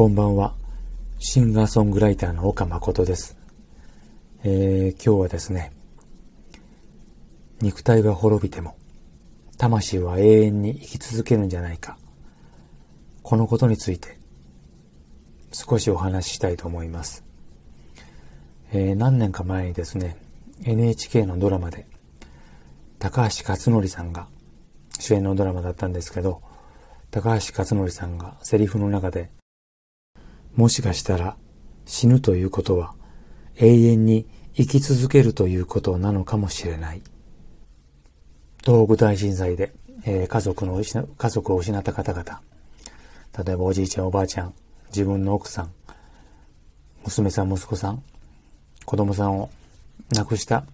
こんばんは。シンガーソングライターの岡誠です。えー、今日はですね、肉体が滅びても、魂は永遠に生き続けるんじゃないか。このことについて、少しお話ししたいと思います。えー、何年か前にですね、NHK のドラマで、高橋克典さんが主演のドラマだったんですけど、高橋克典さんがセリフの中で、もしかしたら死ぬということは永遠に生き続けるということなのかもしれない。東北大震災で、えー、家族の家族を失った方々、例えばおじいちゃんおばあちゃん、自分の奥さん、娘さん息子さん、子供さんを亡くした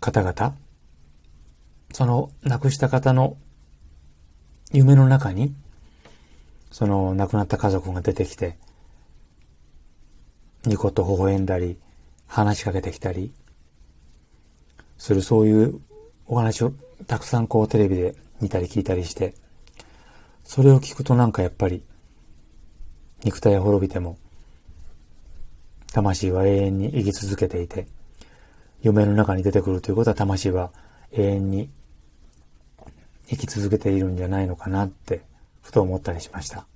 方々、その亡くした方の夢の中にその亡くなった家族が出てきて、ニコと微笑んだり、話しかけてきたり、するそういうお話をたくさんこうテレビで見たり聞いたりして、それを聞くとなんかやっぱり、肉体は滅びても、魂は永遠に生き続けていて、夢の中に出てくるということは魂は永遠に生き続けているんじゃないのかなってふと思ったりしました。